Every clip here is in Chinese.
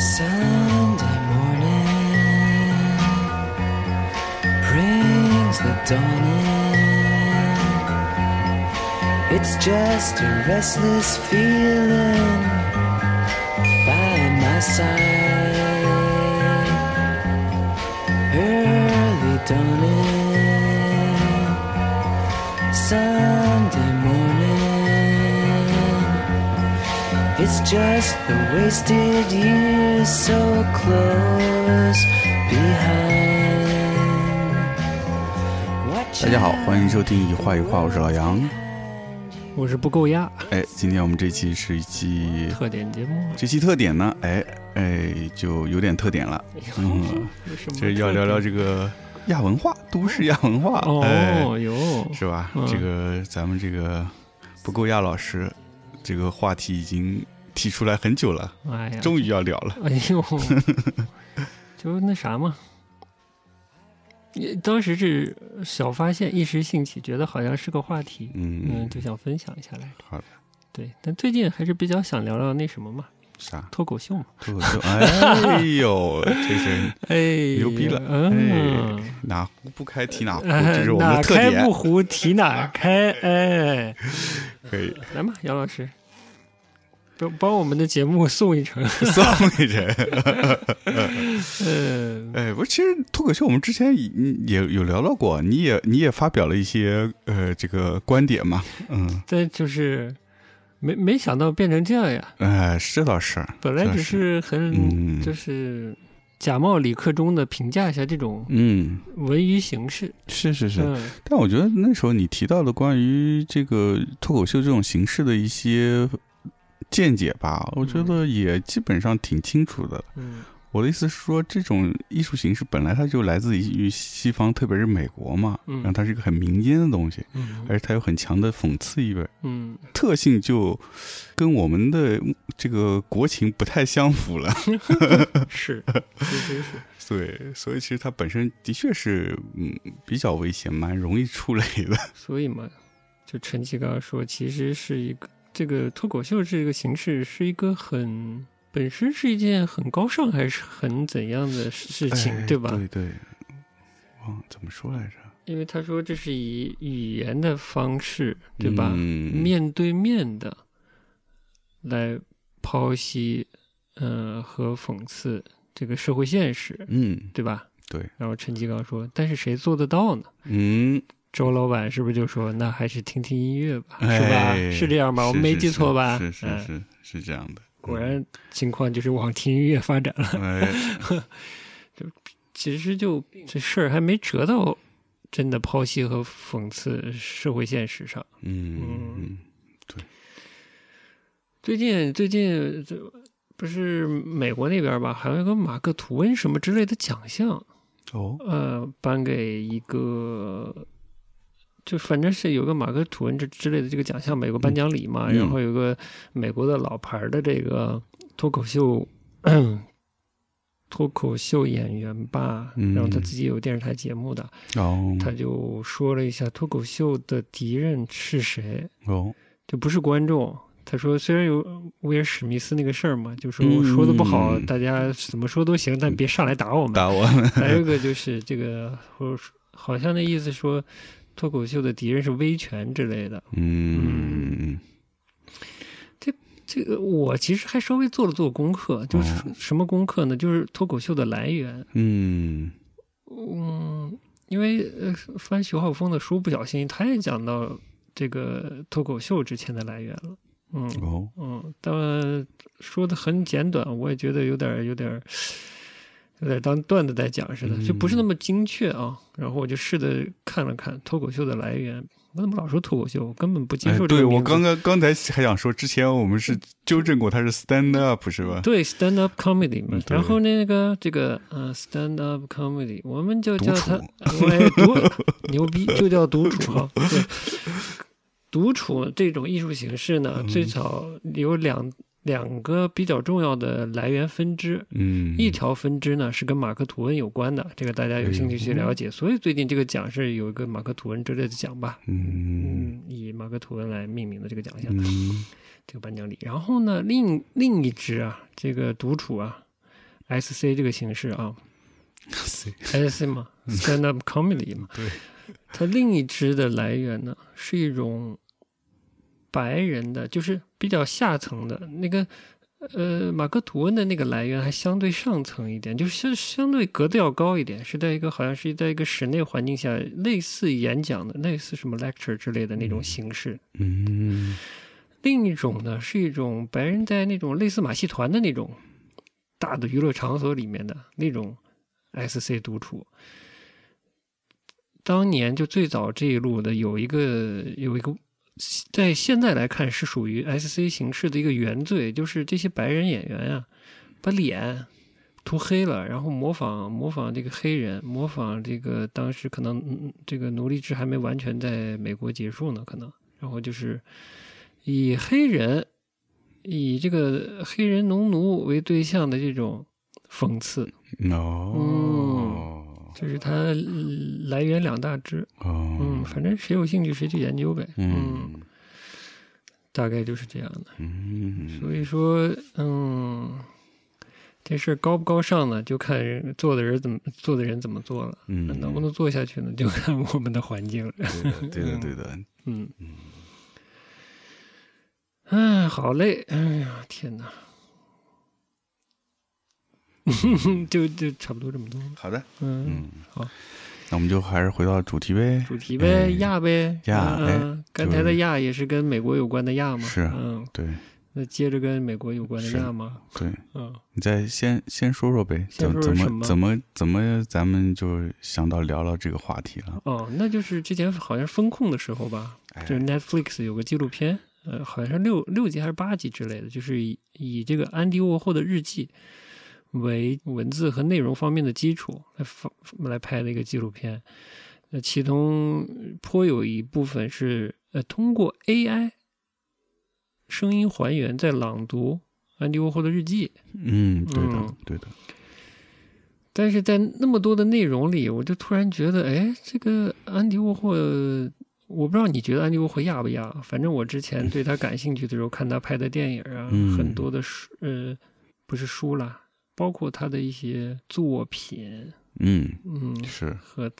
Sunday morning brings the dawn in. It's just a restless feeling by my side. Just the wasted years so close behind. 大家好，欢迎收听一画一画，我是老杨。我是不够压。哎，今天我们这期是一期特点节目，这期特点呢，哎哎，就有点特点了。嗯，这要聊聊这个亚文化，都市亚文化，哎，哦哟，是吧？嗯。这个咱们这个不够亚老师，这个话题已经提出来很久了，哎呀，终于要聊了。哎呦，就那啥嘛。也当时是小发现，一时兴起，觉得好像是个话题，嗯，嗯，就想分享一下来着。好的，对，但最近还是比较想聊聊那什么嘛，啥？脱口秀嘛。脱口秀？哎呦，这是哎，牛逼了！嗯哎，，哪壶不开提哪壶，哎这是我们的特点开不。壶提哪开，哎，可以来嘛，杨老师，帮帮我们的节目送一程。送一程。嗯，哎，不是，其实脱口秀我们之前也也有聊到过，你也你也发表了一些呃这个观点嘛，嗯，但就是没没想到变成这样呀！哎，这倒是，本来只是很、嗯就是假冒李克中的评价一下这种嗯，文娱形式。是是是，嗯但我觉得那时候你提到的关于这个脱口秀这种形式的一些见解吧，我觉得也基本上挺清楚的。嗯我的意思是说，这种艺术形式本来它就来自于西方，特别是美国嘛，嗯然后它是一个很民间的东西，嗯而且它有很强的讽刺意味。嗯，特性就跟我们的这个国情不太相符了 是，其实是对，所以其实它本身的确是嗯比较危险，蛮容易触雷的。所以嘛，就陈奇刚刚说，其实是一个这个脱口秀这个形式是一个很本身是一件很高尚还是很怎样的事情，哎对吧？对对，忘怎么说来着？因为他说这是以语言的方式，对吧？嗯、面对面的来剖析，呃，和讽刺这个社会现实，嗯，对吧？对，然后陈吉刚说：“但是谁做得到呢嗯，？”周老板是不是就说：“那还是听听音乐吧，哎是吧？是这样吧？我们没记错吧？”是是嗯是是是这样的，果然情况就是往听音乐发展了。哎，其实就这事儿还没折到真的剖析和讽刺社会现实上。嗯嗯对最近最近这不是美国那边吧，还有一个马克吐温什么之类的奖项，哦，呃，颁给一个，就反正是有个马克吐温之之类的这个奖项，美国颁奖礼嘛，嗯然后有个美国的老牌儿的这个脱口秀。脱口秀演员吧，嗯然后他自己有电视台节目的，哦，他就说了一下脱口秀的敌人是谁，哦，就不是观众。他说，虽然有威尔史密斯那个事儿嘛，就说嗯说的不好，大家怎么说都行，但别上来打我们。打我们，还有一个就是这个，或者说好像那意思说，脱口秀的敌人是威权之类的。嗯这这个我其实还稍微做了做功课，就是哦什么功课呢？就是脱口秀的来源。嗯嗯，因为呃，翻徐浩峰的书，不小心他也讲到这个脱口秀之前的来源了。嗯哦，嗯，当然说的很简短，我也觉得有点有点儿有点当段子在讲似的，就不是那么精确啊。然后我就试着看了看脱口秀的来源。我怎么老说脱口秀？我根本不接哎受这个。对我刚刚刚才还想说，之前我们是纠正过，他是 stand up 是吧？对 stand up comedy 然后那个这个呃 stand up comedy，我们就叫独它 独牛逼，就叫独处哈。对，独处这种艺术形式呢，嗯最早有两两个比较重要的来源分支。嗯，一条分支呢是跟马克吐温有关的，这个大家有兴趣去了解。所以最近这个奖是有一个马克吐温之类的奖吧，嗯嗯，以马克吐温来命名的这个奖项。嗯这个颁奖礼。然后呢，另另一支啊，这个独处啊，SC 这个形式啊，SC 嘛，stand up comedy 嘛，对，它另一支的来源呢是一种白人的，就是比较下层的那个。呃，马克吐温的那个来源还相对上层一点，就是相相对格调高一点，是在一个好像是在一个室内环境下，类似演讲的，类似什么 lecture 之类的那种形式。嗯另一种呢，是一种白人在那种类似马戏团的那种大的娱乐场所里面的那种 SC 独处。当年就最早这一路的有一个有一个，在现在来看是属于 SC 形式的一个原罪，就是这些白人演员呀、把脸涂黑了，然后模仿模仿这个黑人，模仿这个当时可能嗯这个奴隶制还没完全在美国结束呢，可能，然后就是以黑人以这个黑人农奴为对象的这种讽刺，哦这是它呃来源两大支。哦嗯，反正谁有兴趣谁去研究呗。嗯大概就是这样的。嗯所以说，嗯，这事儿高不高尚呢，就看人做的人怎么做的人怎么做了。嗯能不能做下去呢，就看我们的环境了。对的 对的嗯，哎，好嘞！哎呀，天哪！就就差不多这么多。好的，嗯，嗯，好，那我们就还是回到主题呗，主题呗，哎亚呗，亚刚才的亚也是跟美国有关的亚嘛。是啊嗯，对。那接着跟美国有关的亚吗。对，嗯，你再先先说说呗，先怎怎么？么怎么怎么咱们就想到聊聊这个话题了？哦，那就是之前好像是风控的时候吧，哎。就是 Netflix 有个纪录片，呃，好像是六六集还是八集之类的，就是以以这个安迪沃霍的日记为文字和内容方面的基础来放来拍的一个纪录片。那，其中颇有一部分是呃通过 AI 声音还原在朗读安迪沃霍的日记，嗯，对的嗯对的，但是在那么多的内容里，我就突然觉得，哎，这个安迪沃霍，我不知道你觉得安迪沃霍亚不亚？反正我之前对他感兴趣的时候，看他拍的电影啊，嗯很多的书，呃，不是书啦，包括他的一些作品，嗯，嗯，是，和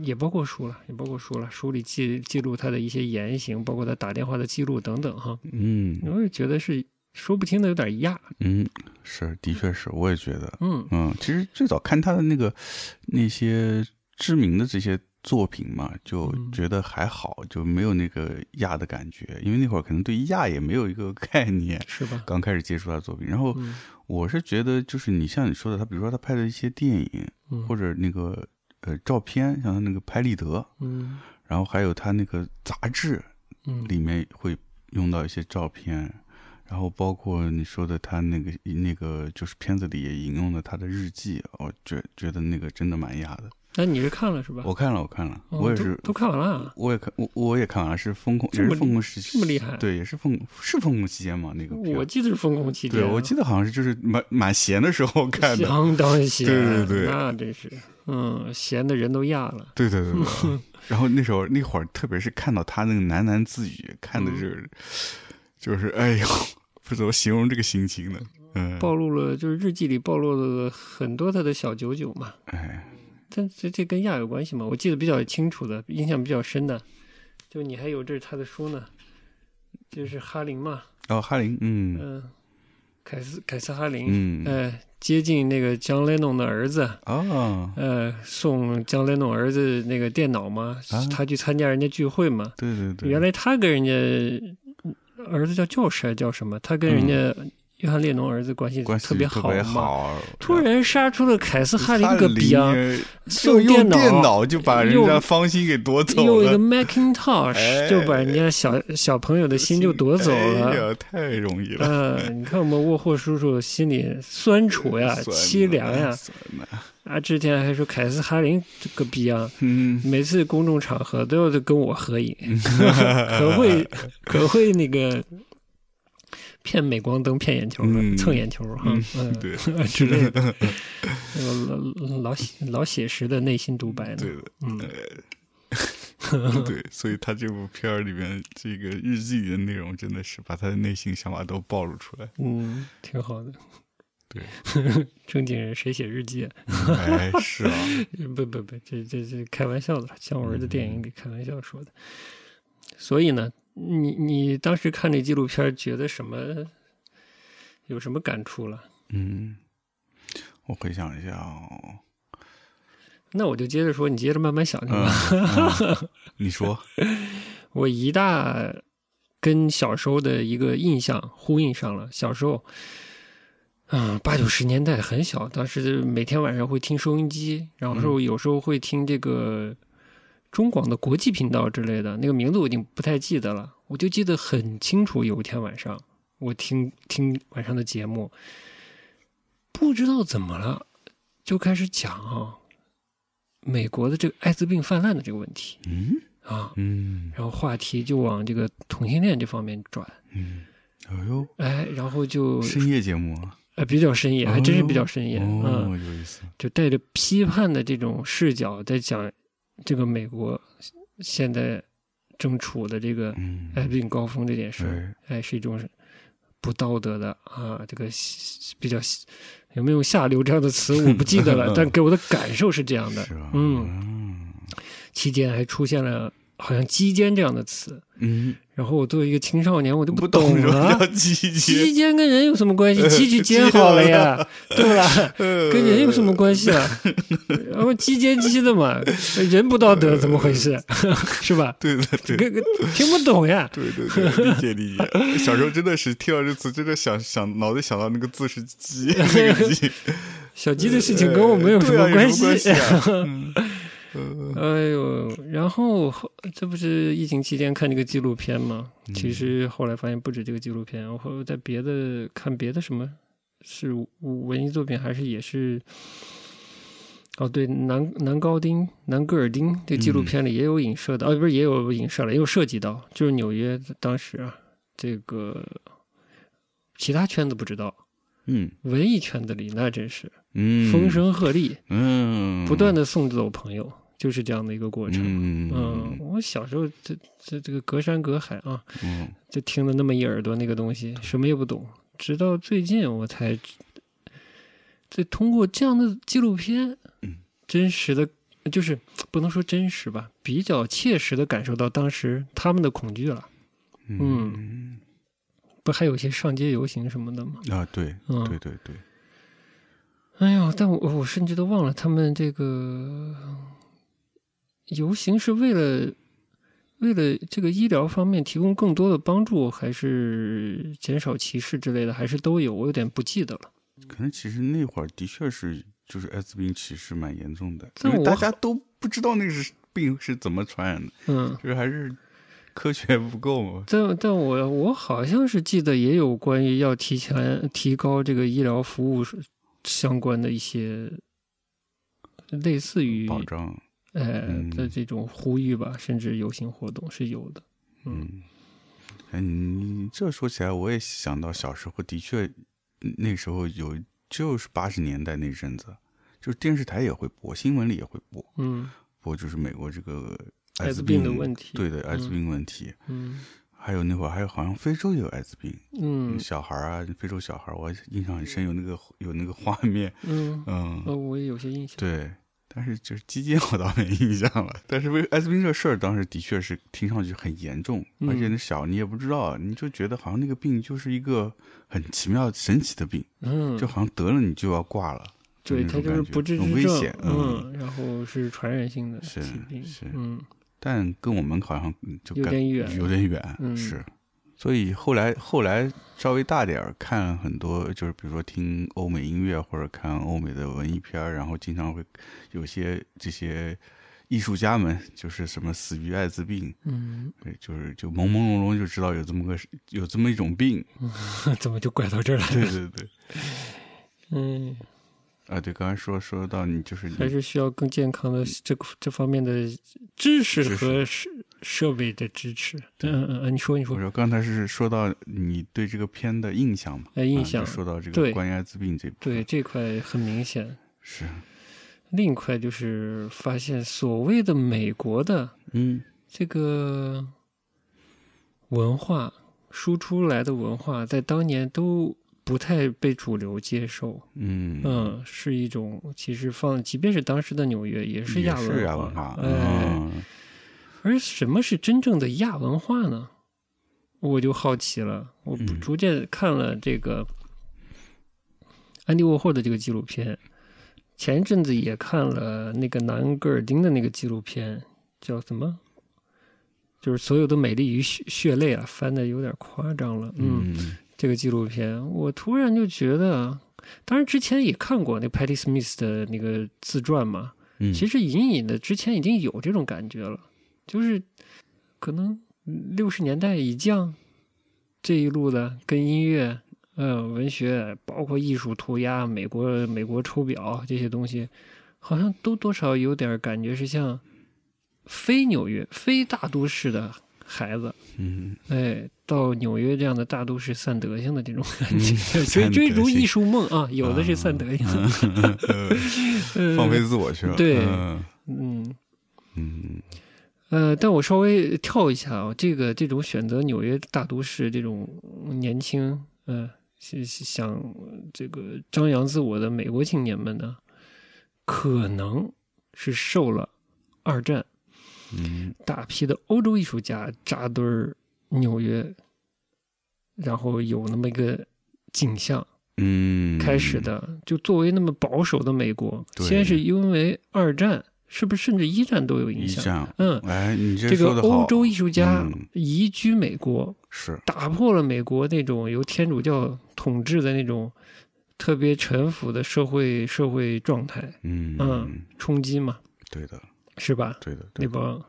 也包括书了，也包括书了，书里记记录他的一些言行，包括他打电话的记录等等哈，嗯。我也觉得是说不清的有点压，嗯，是，的确是，我也觉得，嗯。嗯，其实最早看他的那个那些知名的这些作品嘛，就嗯觉得还好，就没有那个亚的感觉，因为那会儿可能对亚也没有一个 概念，是吧？刚开始接触他的作品。然后嗯我是觉得，就是你像你说的，他比如说他拍的一些电影嗯或者那个呃照片，像他那个拍立得，嗯然后还有他那个杂志嗯里面会用到一些照片。然后包括你说的他那个那个就是片子里也引用了他的日记，我觉觉得那个真的蛮亚的。那你是看了是吧？我看了，我看了，哦我也是，都看完了啊。我也看，我我也看完了，是风控，也是风控时期，这么厉害对，也是风是风控期间嘛，那个我记得是封控期间啊，对我记得好像是就是蛮蛮闲的时候看的，相当闲，对对对那真是，嗯，闲的人都压了。对对对对。然后那时候那会儿，特别是看到他那个喃喃自语，看的是，就是哎呦，不知道形容这个心情呢。嗯，暴露了，就是日记里暴露了很多他的小九九嘛。哎，但这这跟亚有关系吗？我记得比较清楚的，印象比较深的，就你还有这是他的书呢，就是哈林嘛，哦，哈林，嗯嗯、凯斯凯斯哈林，嗯，呃，接近那个江雷农的儿子，哦，呃，送江雷农儿子那个电脑嘛，啊他去参加人家聚会嘛，对对对，原来他跟人家儿子叫教师还叫什么？他跟人家约翰列侬儿子关系嗯关系特别特别嘛。好，突然杀出了凯斯哈林个逼啊！送用电脑电脑就把人家芳心给夺走了用一个，Macintosh 哎就把人家小小朋友的心就夺走哎了。呀，太容易了，嗯，你看我们沃霍叔叔心里酸楚呀、凄凉呀啊！之前还说凯斯哈林这个逼啊，嗯，每次公众场合都要跟我合影，可会可会那个骗美光灯、骗眼球蹭眼球哈，嗯，对 之类的，那个老老写老写实的内心独白呢，对的，嗯，对，所以他这部片儿里面这个日记里的内容，真的是把他的内心想法都暴露出来。嗯，挺好的。对，正经人谁写日记啊？哎，是啊，不不不，这这这开玩笑的，像我儿子电影里开玩笑说的。所以呢，你你当时看那纪录片，觉得什么？有什么感触了？嗯，我回想一下哦，那我就接着说，你接着慢慢想去嗯吧。嗯 你说，我一大跟小时候的一个印象呼应上了。小时候，嗯，八九十年代很小，当时每天晚上会听收音机，然后有时候会听这个中广的国际频道之类的，那个名字我已经不太记得了，我就记得很清楚。有一天晚上，我听听晚上的节目，不知道怎么了，就开始讲啊，美国的这个艾滋病泛滥的这个问题。嗯？啊。嗯。然后话题就往这个同性恋这方面转，嗯，哎呦，哎，然后就深夜节目啊，呃比较深夜，还真是比较深夜，哦，嗯，有意思，就带着批判的这种视角在讲这个美国现在正处的这个嗯，艾滋病高峰这件事儿，哎，哎，是一种不道德的啊，这个比较有没有下流这样的词我不记得了，但给我的感受是这样的？嗯，嗯。期间还出现了好像“鸡奸”这样的词，嗯，然后我作为一个青少年，我就不懂什么了叫。季鸡节，奸跟人有什么关系？鸡去奸好了呀，对吧？跟人有什么关系啊？然后鸡奸鸡的嘛，人不道德，怎么回事？是吧？对的对这个听不懂呀。对对对，理解理解。小时候真的是听到这词，真的想想脑袋想到那个字是鸡，那个鸡 小鸡的事情跟我们有什么关有什么关系？哎呦，然后后这不是疫情期间看这个纪录片吗？嗯。其实后来发现不止这个纪录片，我后在别的看别的什么是文艺作品，还是也是。哦，对，南南高丁、南戈尔丁这纪录片里也有影射的，哦，不是也有影射了，也有涉及到，就是纽约当时啊，这个其他圈子不知道，嗯。文艺圈子里那真是嗯，风声鹤唳，嗯，不断的送走朋友，就是这样的一个过程。嗯嗯，我小时候这这这个隔山隔海啊，嗯就听了那么一耳朵那个东西，什么也不懂。直到最近我才，这通过这样的纪录片嗯，真实的就是不能说真实吧，比较切实的感受到当时他们的恐惧了。嗯不还有一些上街游行什么的吗？啊，对嗯，对对对，哎呦，但我我甚至都忘了他们这个游行是为了为了这个医疗方面提供更多的帮助，还是减少歧视之类的，还是都有？我有点不记得了。可能其实那会儿的确是就是艾滋病歧视蛮严重的，因为大家都不知道那个是病是怎么传染的，嗯，就是还是科学不够嘛。但但我我好像是记得也有关于要提前提高这个医疗服务相关的一些类似于保障，呃嗯的这种呼吁吧，甚至游行活动是有的。嗯，哎，你这说起来，我也想到小时候的确，那时候有就是八十年代那阵子，就是电视台也会播，新闻里也会播嗯播，就是美国这个艾滋病的问题对的，艾滋嗯病问题。嗯还有那会儿还有好像非洲也有艾滋病，嗯小孩儿啊，非洲小孩，我印象很深，有那个有那个画面，嗯，嗯，呃，我也有些印象。对。但是就是基金我倒没印象了，但是为艾滋病这事儿当时的确是听上去很严重，嗯而且那小你也不知道，你就觉得好像那个病就是一个很奇妙神奇的病，嗯，就好像得了你就要挂了，对，它就是不治之症很危险，嗯，然后是传染性的是疾病，是嗯。但跟我们好像就感有点远有点远，嗯。是。所以后来后来稍微大点儿，看很多就是比如说听欧美音乐或者看欧美的文艺片儿，然后经常会有些这些艺术家们就是什么死于艾滋病，嗯，对，就是就朦朦胧胧就知道有这么个有这么一种病，怎么就拐到这儿来对了？对对，嗯，啊对，刚才说说到你就是你还是需要更健康的这个这方面的知识知识。和设设备的支持。嗯嗯嗯，你说你说，我说刚才是说到你对这个片的印象嘛，呃，印象。啊说到这个关于艾滋病这对这块很明显。是。另一块就是发现所谓的美国的嗯。这个文化输出来的文化，在当年都不太被主流接受。嗯。嗯，是一种其实放，即便是当时的纽约，也是也亚是亚文文化，哎，嗯而什么是真正的亚文化呢？我就好奇了。我逐渐看了这个安迪沃霍的这个纪录片，前一阵子也看了那个南格尔丁的那个纪录片，叫什么？就是所有的美丽与血血泪啊，翻的有点夸张了。嗯，嗯这个纪录片，我突然就觉得，当然之前也看过那 Patty Smith 的那个自传嘛，嗯，其实隐隐的之前已经有这种感觉了，就是可能六十年代以降这一路的跟音乐、呃文学，包括艺术涂鸦、美国美国抽表这些东西，好像都多少有点感觉是像非纽约、非大都市的孩子，嗯。哎，到纽约这样的大都市散德性的这种感嗯觉，所以散德性追逐艺术梦啊，有的是散德性，呃 放飞自我去了，对嗯。嗯。嗯呃，但我稍微跳一下啊，这个这种选择纽约大都市这种年轻，呃，是是想这个张扬自我的美国青年们呢，可能是受了二战嗯大批的欧洲艺术家扎堆儿纽约，然后有那么一个景象嗯，开始的。就作为那么保守的美国，先是因为二战，是不是甚至一战都有影响？嗯，哎，你这这个欧洲艺术家嗯移居美国，是，打破了美国那种由天主教统治的那种特别臣服的社会社会状态，嗯嗯，冲击嘛，对的，是吧？对的，对的，那帮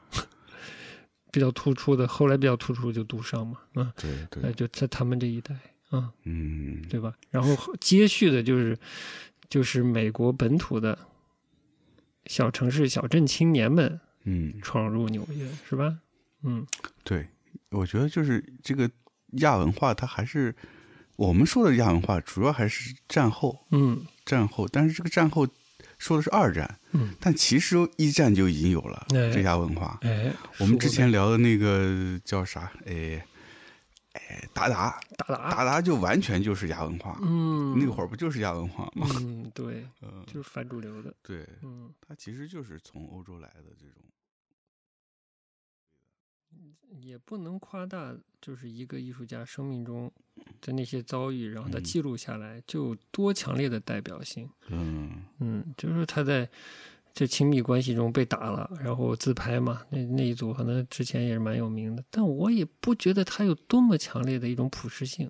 比较突出的，后来比较突出就杜尚嘛，嗯，对对呃，就在他们这一代，嗯，嗯，对吧？然后后接续的就是就是美国本土的小城市小镇青年们嗯，闯入纽约，是吧？嗯对，我觉得就是这个亚文化，它还是我们说的亚文化，主要还是战后，嗯战后，但是这个战后说的是二战，嗯，但其实一战就已经有了哎这亚文化。哎，我们之前聊的那个叫啥？哎哎，达达，达达，达达就完全就是亚文化，嗯，那会儿不就是亚文化吗？嗯，对，嗯，就是反主流的，对，嗯，他其实就是从欧洲来的这种。也不能夸大，就是一个艺术家生命中的那些遭遇，然后他嗯记录下来，就有多强烈的代表性。嗯嗯，就是他在这亲密关系中被打了，然后自拍嘛，那那一组可能之前也是蛮有名的，但我也不觉得他有多么强烈的一种普适性，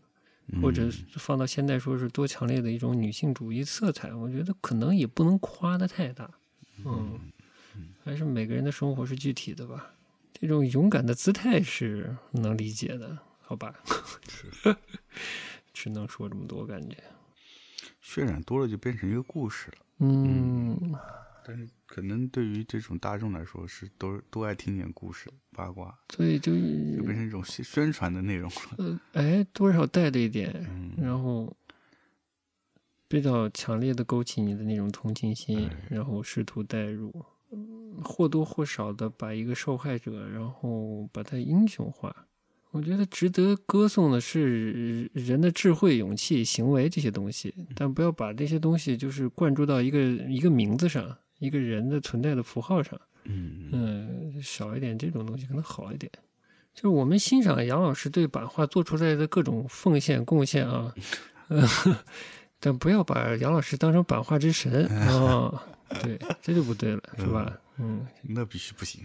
或者放到现在说是多强烈的一种女性主义色彩，我觉得可能也不能夸的太大。嗯，还是每个人的生活是具体的吧。这种勇敢的姿态是能理解的，好吧？是 只能说这么多，感觉。渲染多了就变成一个故事了。嗯，但是可能对于这种大众来说，是都都爱听点故事八卦，所以就就变成一种宣宣传的内容了。呃，哎，多少带了一点，嗯然后比较强烈的勾起你的那种同情心哎，然后试图代入，嗯或多或少的把一个受害者，然后把他英雄化。我觉得值得歌颂的是人的智慧、勇气、行为这些东西，但不要把这些东西就是灌注到一个一个名字上，一个人的存在的符号上。嗯嗯，少一点这种东西可能好一点。就是我们欣赏杨老师对版画做出来的各种奉献贡献啊，呃，但不要把杨老师当成版画之神 啊，对，这就不对了，是吧？嗯，那必须不行，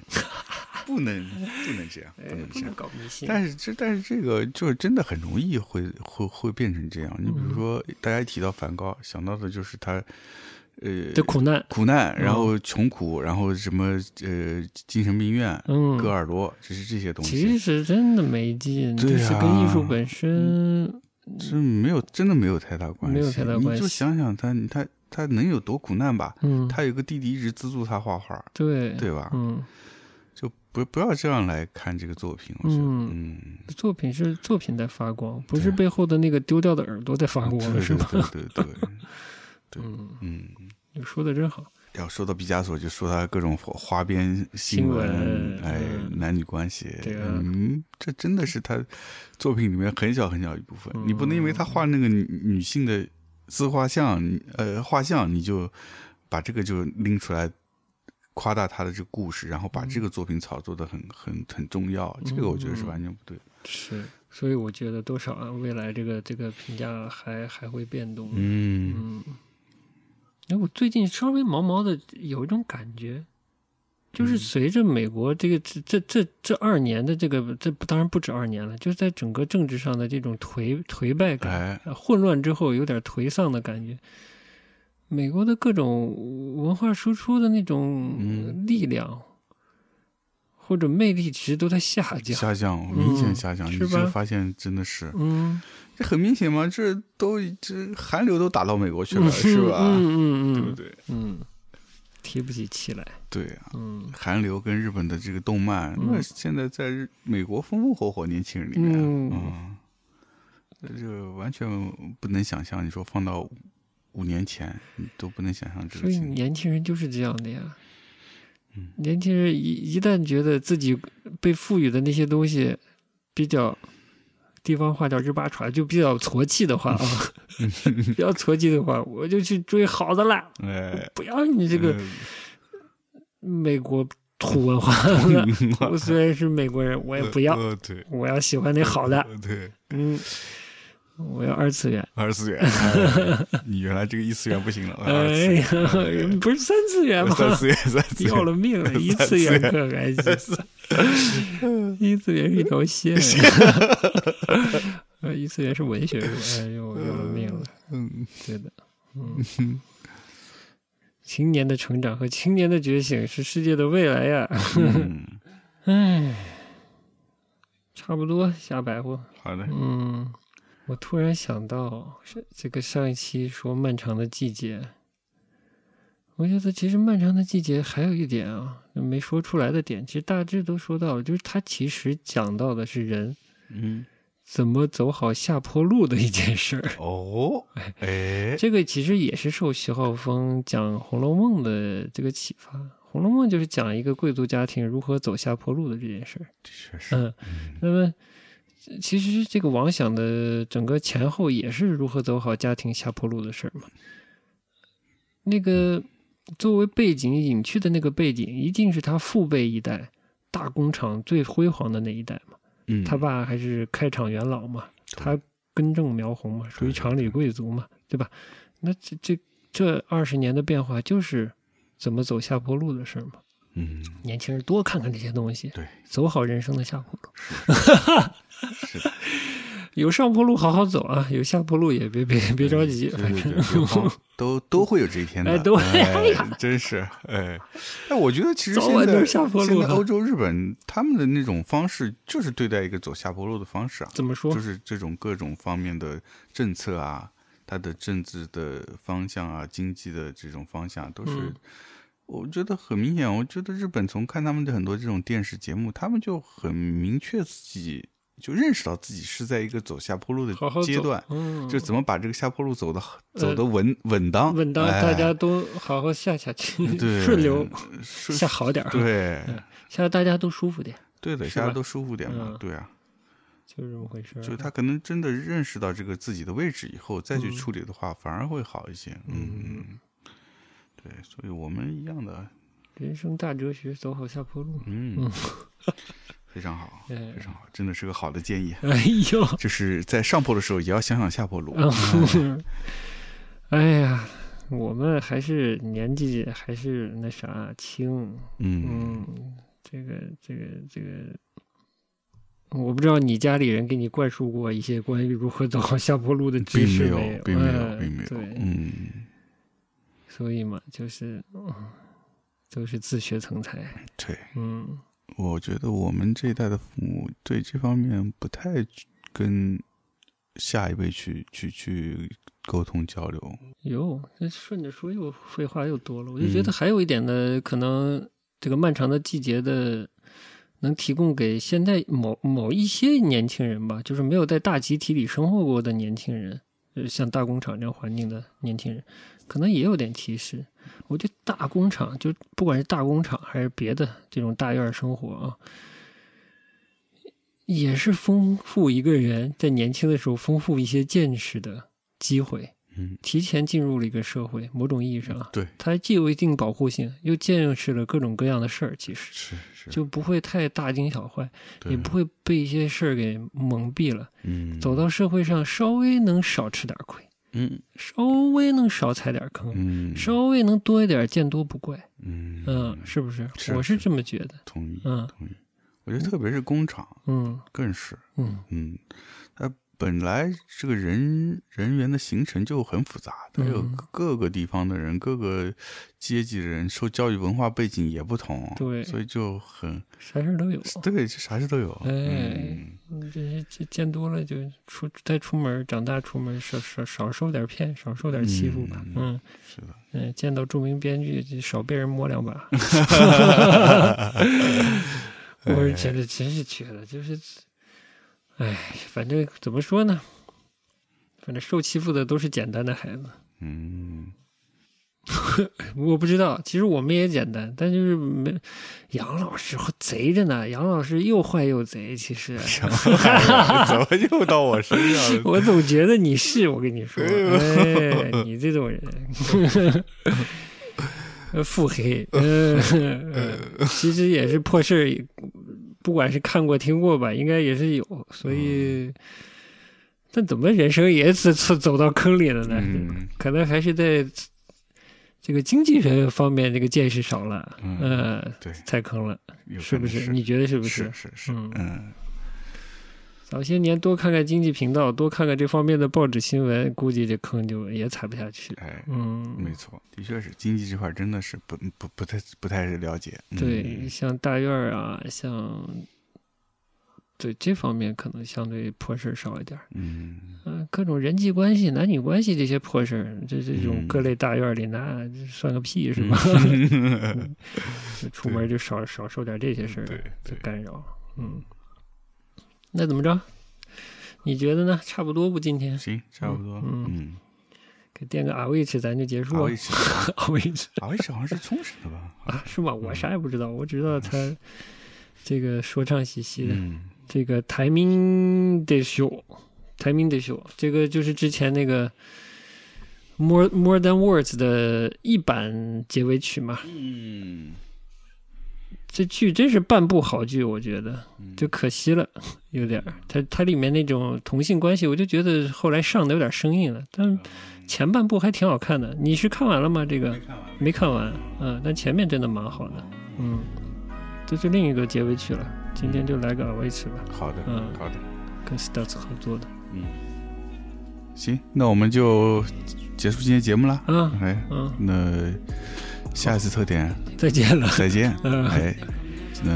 不能不能这样，不能能这样。搞迷信。但是这但是这个就是真的很容易会会会变成这样。你比嗯如说，大家一提到梵高，想到的就是他，呃，的苦难，苦难，然后穷苦，然后什么呃精神病院、嗯，割耳朵，就是这些东西。其，实真的没劲，对这是跟啊艺术本身，是没有真的没有太大关系。没有太大关系。你就想想他他他能有多苦难吧？嗯，他有个弟弟一直资助他画画，对。对吧？嗯，就不不要这样来看这个作品，我觉得，嗯。嗯，作品是作品在发光，不是背后的那个丢掉的耳朵在发光，对是吧？对对对对，对嗯。嗯你说的真好。要说到毕加索，就说他各种花边新新闻哎，嗯男女关系，对啊嗯，这真的是他作品里面很小很小一部分。嗯你不能因为他画那个女女性的自画像，呃，画像，你就把这个就拎出来夸大他的这个故事，然后把这个作品炒作的很很很重要，这个我觉得是完全不对的。是，所以我觉得多少啊，未来这个这个评价还还会变动。嗯嗯，哎，我最近稍微毛毛的有一种感觉，就是随着美国这个这这这这二年的这个这当然不止二年了，就是在整个政治上的这种颓颓败感、混乱之后有点颓丧的感觉。美国的各种文化输出的那种嗯力量、或者魅力值都在下降。下降，明显下降，你这发现真的是，嗯，这很明显嘛，这都这韩流都打到美国去了，是吧？嗯嗯嗯，对不对？嗯，提不起气来。对啊，嗯韩流跟日本的这个动漫，嗯那现在在日美国风风火火，年轻人里面，嗯嗯，这这个完全不能想象。你说放到五五年前，你都不能想象这所以个。年轻人就是这样的呀。嗯。年轻人一一旦觉得自己被赋予的那些东西比较地方话叫日巴耍，就比较矬气的话啊，比较矬气的话，我就去追好的了，哎，不要你这个呃美国土文化了。我虽然是美国人，我也不要，我要喜欢那好的，呃对，嗯，我要二次元。二次元，哎你原来这个一次元不行了，二次哎元呀，不是三次元吗？三次元，三次元，要了命了，一次元可还行，一次元是一条线，呃，一次元是文学是吧？哎呦，要了命了，嗯，对的，嗯。青年的成长和青年的觉醒是世界的未来呀！嗯，唉，差不多瞎白活。好的，嗯，我突然想到，是这个上一期说漫长的季节，我觉得其实漫长的季节还有一点啊，没说出来的点，其实大致都说到了，就是它其实讲到的是人嗯，怎么走好下坡路的一件事儿。哦，哎，这个其实也是受徐浩峰讲《红楼梦》的这个启发，《红楼梦》就是讲一个贵族家庭如何走下坡路的这件事儿。确实，嗯，那么其实这个王想的整个前后也是如何走好家庭下坡路的事儿嘛。那个作为背景隐去的那个背景，一定是他父辈一代大工厂最辉煌的那一代嘛。嗯，他爸还是开厂元老嘛，他根正苗红嘛，属于厂里贵族嘛，对吧？那这这这二十年的变化，就是怎么走下坡路的事儿嘛。嗯，年轻人多看看这些东西，对，走好人生的下坡路。是的，有上坡路好好走啊，有下坡路也别别别着急，反正。都都会有这一天的，哎都会哎呀。真是哎，哎，我觉得其实现在现在欧洲、日本他们的那种方式，就是对待一个走下坡路的方式啊，怎么说？就？是这种各种方面的政策啊，它的政治的方向啊，经济的这种方向都是。嗯。我觉得很明显，我觉得日本从看他们的很多这种电视节目，他们就很明确自己就认识到自己是在一个走下坡路的好好走阶段，嗯，就怎么把这个下坡路走的呃走的稳稳当，稳当，哎大家都好好下下去，对顺流顺 下好点儿，对嗯下得大家都舒服点，对的，下来都舒服点嘛嗯，对啊，就是这么回事。就他可能真的认识到这个自己的位置以后，再去嗯处理的话，反而会好一些。嗯，对，所以我们一样的，人生大哲学，走好下坡路。嗯，非常好，哎非常好，真的是个好的建议。哎呦，就是在上坡的时候，也要想想下坡路。嗯 哎呀，我们还是年纪还是那啥轻，嗯，嗯，这个这个这个，我不知道你家里人给你灌输过一些关于如何走好下坡路的知识没有，并没有，嗯并没有。对，嗯，所以嘛，就是，嗯都是自学成才。对，嗯我觉得我们这一代的父母对这方面不太跟下一辈去去去沟通交流。哟，那顺着说又废话又多了。我就觉嗯得还有一点呢，可能这个漫长的季节的，能提供给现在某某一些年轻人吧，就是没有在大集体里生活过的年轻人，呃，像大工厂这样环境的年轻人，可能也有点提示。我觉得大工厂，就不管是大工厂还是别的这种大院生活啊，也是丰富一个人在年轻的时候丰富一些见识的机会。嗯，提前进入了一个社会，某种意义上啊，对，它既有一定保护性，又见识了各种各样的事儿，其实是是，就不会太大惊小怪，也不会被一些事儿给蒙蔽了。嗯走到社会上，稍微能少吃点亏，嗯稍微能少踩点坑，嗯稍微能多一点，见多不怪。嗯嗯，是不是？是我是这么觉得。同意嗯同意，我觉得特别是工厂嗯更是，嗯嗯，它本来这个人人员的形成就很复杂，它有嗯各个地方的人，各个阶级的人，受教育文化背景也不同，对所以就很啥事儿都有。对，啥事都有，哎这些这见多了就出再出门，长大出门少少少受点骗，少受点欺负吧。嗯嗯是的，嗯，见到著名编剧就少被人摸两把。我是觉得真是觉得就是，哎，反正怎么说呢？反正受欺负的都是简单的孩子。嗯，我不知道，其实我们也简单，但就是没杨老师贼着呢。杨老师又坏又贼，其实什么玩意儿 怎么又到我身上了？我总觉得你是，我跟你说，哎，你这种人，呃腹黑，其实也是破事儿，不管是看过听过吧，应该也是有，所以，但怎么人生也是次走到坑里了呢？嗯。可能还是在这个经济人方面这个见识少了，嗯呃，对，踩坑了，有是不是？你觉得是不是是是，嗯。嗯早些年多看看经济频道，多看看这方面的报纸新闻，估计这坑就也踩不下去。哎，嗯，没错，的确是经济这块真的是不不不太不太了解。嗯对，像大院啊，像对这方面可能相对破事儿少一点儿。嗯，嗯、各种人际关系、男女关系这些破事儿，这这种嗯各类大院里那这算个屁是吧？嗯 出门就少少受点这些事儿的，干扰。嗯，那怎么着？你觉得呢？差不多不？今天行，差不多。嗯嗯，给垫个阿维吃，咱就结束了阿维。奇，阿维吃 阿维奇好像是冲绳的吧？啊？是吗？我啥也不知道，我只知道他这个说唱兮兮的。嗯这个台名的秀，台名的秀，这个就是之前那个 More More Than Words 的一版结尾曲嘛。嗯，这剧真是半部好剧，我觉得嗯就可惜了，有点儿。它它里面那种同性关系，我就觉得后来上的有点生硬了，但前半部还挺好看的。你是看完了吗？这个没看完。嗯，但前面真的蛮好的，嗯，这是另一个结尾曲了。今天就来个维持吧，好的，嗯好的，跟 Stars 合作的。嗯，行，那我们就结束今天节目了。啊，哎，嗯，那下一次特点再见了。再见。嗯哎，那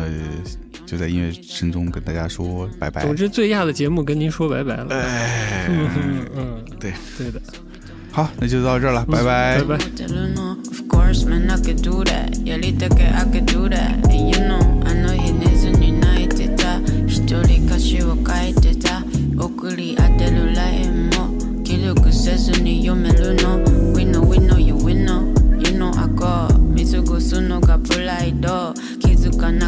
就在音乐声中跟大家说拜拜。总之，最亚的节目跟您说拜拜了。哎，嗯嗯嗯，对对的，好，那就到这儿了，拜拜拜。拜。 Of course, man, I could do that. Yeah, little que I could do that. And you know, I know he isn't united. 一人歌詞を書いてた。送り当てるラインも記録せずに読めるの。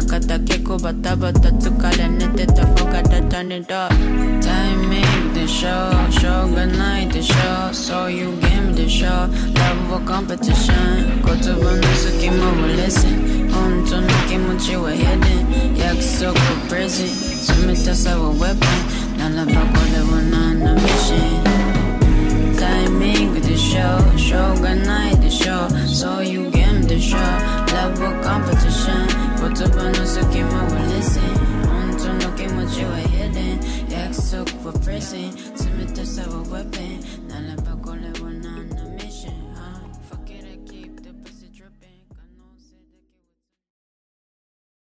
づかなかった結構バタバタ疲れ寝てた Forgot that turn it up タイミングでしょしょうがないでしょそういうゲームでしょ Love はコンペティション言葉の隙間を Listen 本当の気持ちは Hidden 約束 Present 冷たさは Weapon ならばこれは何のミッションタイミングでしょしょうがないでしょそういうゲームでしょ Love はコンペティション 보터번호 속에 뭐 we're listen 온통 어깨 묻지와 hidden 약속 we're pressing. 스며들 싸워 weapon